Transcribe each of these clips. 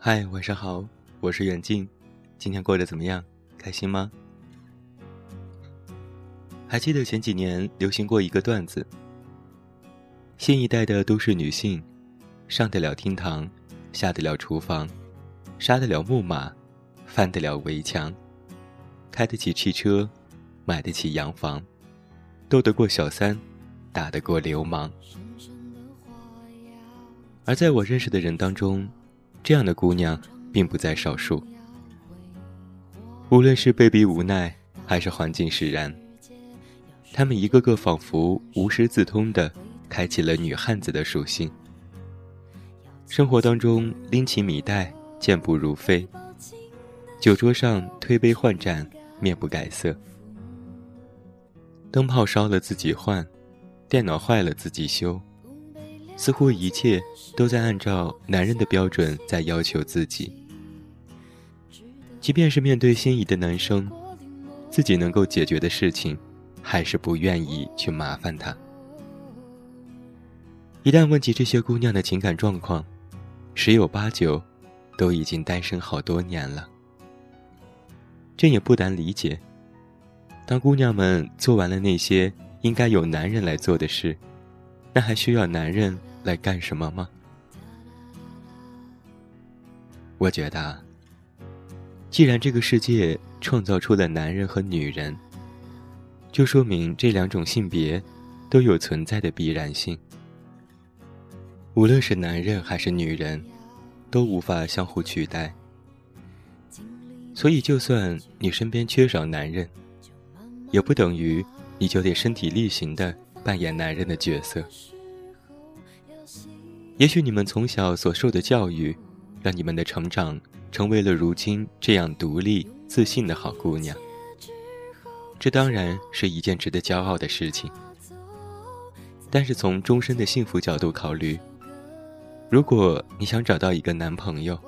嗨，晚上好，我是远近，今天过得怎么样？开心吗？还记得前几年流行过一个段子：新一代的都市女性，上得了厅堂，下得了厨房，杀得了木马，翻得了围墙，开得起汽车，买得起洋房，斗得过小三，打得过流氓。而在我认识的人当中，这样的姑娘并不在少数。无论是被逼无奈，还是环境使然，她们一个个仿佛无师自通的开启了女汉子的属性。生活当中拎起米袋，健步如飞；酒桌上推杯换盏，面不改色。灯泡烧了自己换，电脑坏了自己修。似乎一切都在按照男人的标准在要求自己，即便是面对心仪的男生，自己能够解决的事情，还是不愿意去麻烦他。一旦问及这些姑娘的情感状况，十有八九都已经单身好多年了。这也不难理解，当姑娘们做完了那些应该有男人来做的事，那还需要男人？来干什么吗？我觉得，既然这个世界创造出了男人和女人，就说明这两种性别都有存在的必然性。无论是男人还是女人，都无法相互取代。所以，就算你身边缺少男人，也不等于你就得身体力行的扮演男人的角色。也许你们从小所受的教育，让你们的成长成为了如今这样独立自信的好姑娘。这当然是一件值得骄傲的事情。但是从终身的幸福角度考虑，如果你想找到一个男朋友，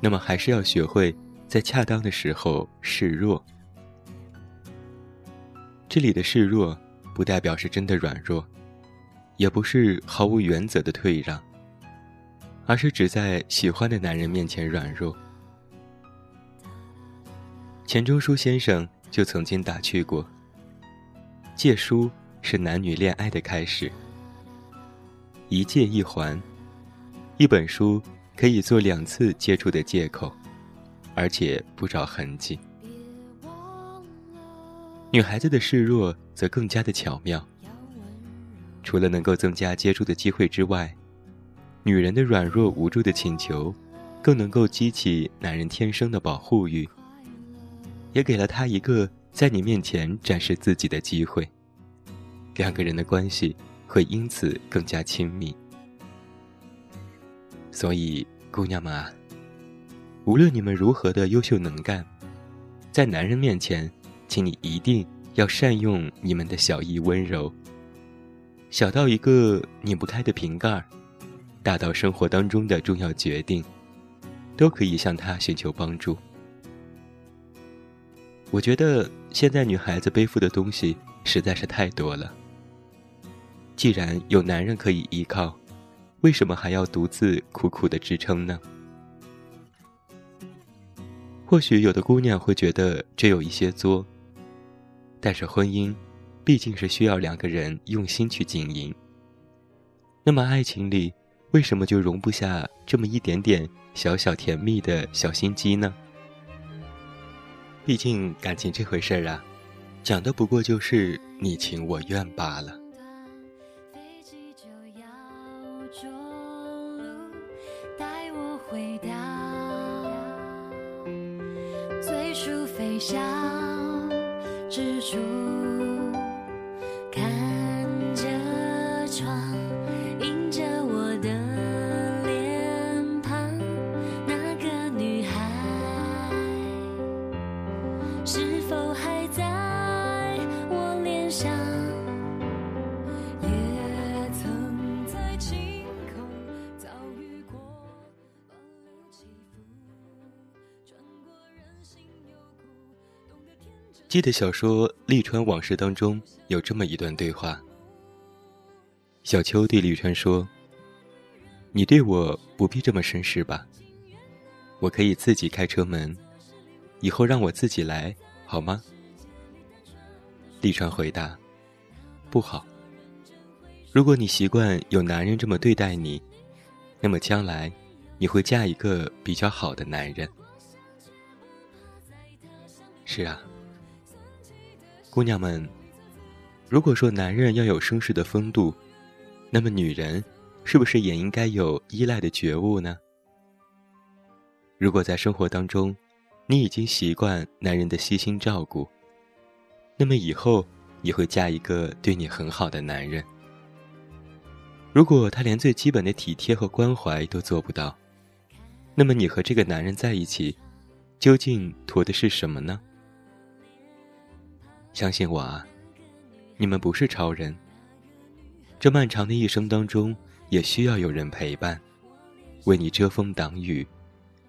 那么还是要学会在恰当的时候示弱。这里的示弱，不代表是真的软弱。也不是毫无原则的退让，而是只在喜欢的男人面前软弱。钱钟书先生就曾经打趣过：“借书是男女恋爱的开始，一借一还，一本书可以做两次接触的借口，而且不着痕迹。女孩子的示弱则更加的巧妙。”除了能够增加接触的机会之外，女人的软弱无助的请求，更能够激起男人天生的保护欲，也给了他一个在你面前展示自己的机会。两个人的关系会因此更加亲密。所以，姑娘们啊，无论你们如何的优秀能干，在男人面前，请你一定要善用你们的小意温柔。小到一个拧不开的瓶盖，大到生活当中的重要决定，都可以向他寻求帮助。我觉得现在女孩子背负的东西实在是太多了。既然有男人可以依靠，为什么还要独自苦苦的支撑呢？或许有的姑娘会觉得这有一些作，但是婚姻。毕竟是需要两个人用心去经营。那么爱情里，为什么就容不下这么一点点小小甜蜜的小心机呢？毕竟感情这回事儿啊，讲的不过就是你情我愿罢了。最初飞翔之处。记得小说《利川往事》当中有这么一段对话。小秋对利川说：“你对我不必这么绅士吧？我可以自己开车门，以后让我自己来，好吗？”立川回答：“不好。如果你习惯有男人这么对待你，那么将来你会嫁一个比较好的男人。”是啊，姑娘们，如果说男人要有绅士的风度，那么女人是不是也应该有依赖的觉悟呢？如果在生活当中，你已经习惯男人的悉心照顾，那么以后也会嫁一个对你很好的男人。如果他连最基本的体贴和关怀都做不到，那么你和这个男人在一起，究竟图的是什么呢？相信我啊，你们不是超人。这漫长的一生当中，也需要有人陪伴，为你遮风挡雨，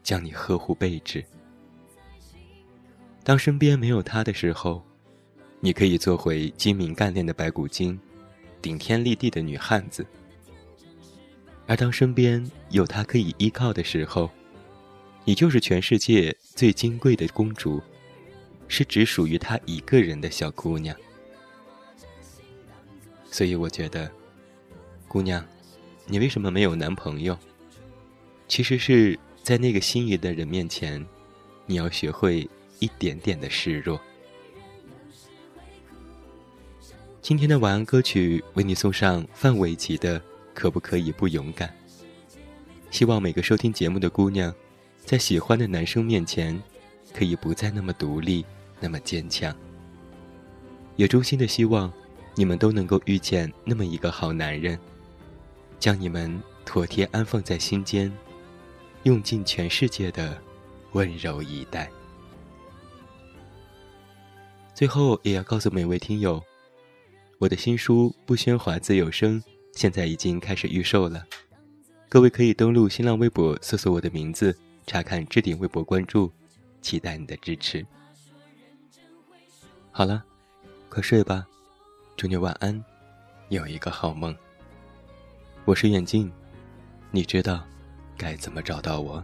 将你呵护备至。当身边没有他的时候，你可以做回精明干练的白骨精，顶天立地的女汉子；而当身边有他可以依靠的时候，你就是全世界最金贵的公主。是只属于他一个人的小姑娘，所以我觉得，姑娘，你为什么没有男朋友？其实是在那个心仪的人面前，你要学会一点点的示弱。今天的晚安歌曲为你送上范玮琪的《可不可以不勇敢》。希望每个收听节目的姑娘，在喜欢的男生面前，可以不再那么独立。那么坚强，也衷心的希望你们都能够遇见那么一个好男人，将你们妥帖安放在心间，用尽全世界的温柔以待。最后也要告诉每位听友，我的新书《不喧哗自有声》现在已经开始预售了，各位可以登录新浪微博搜索我的名字，查看置顶微博关注，期待你的支持。好了，快睡吧，祝你晚安，有一个好梦。我是远近，你知道该怎么找到我？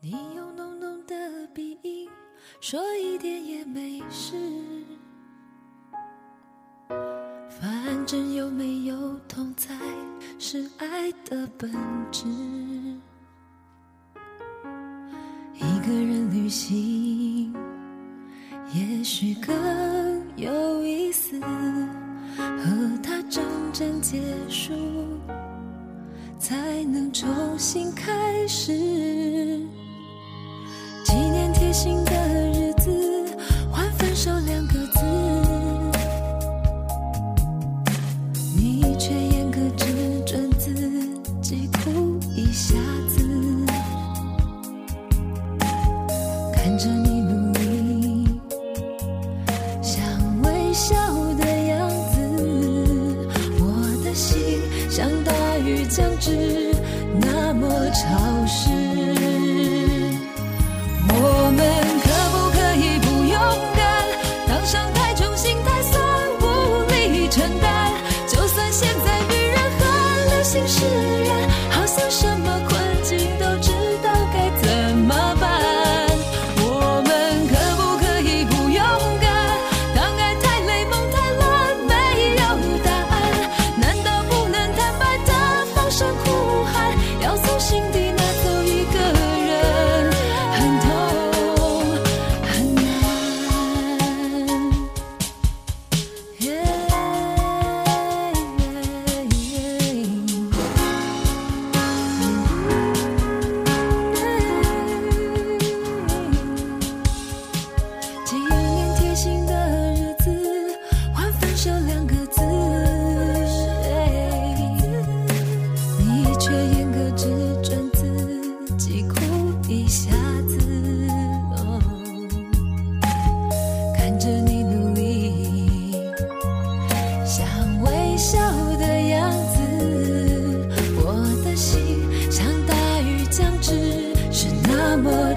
你用浓浓的鼻音说一点也没事。有没有痛在是爱的本质。一个人旅行也许更有意思，和他真正结束才能重新开始。纪念贴心的。看着你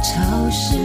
潮湿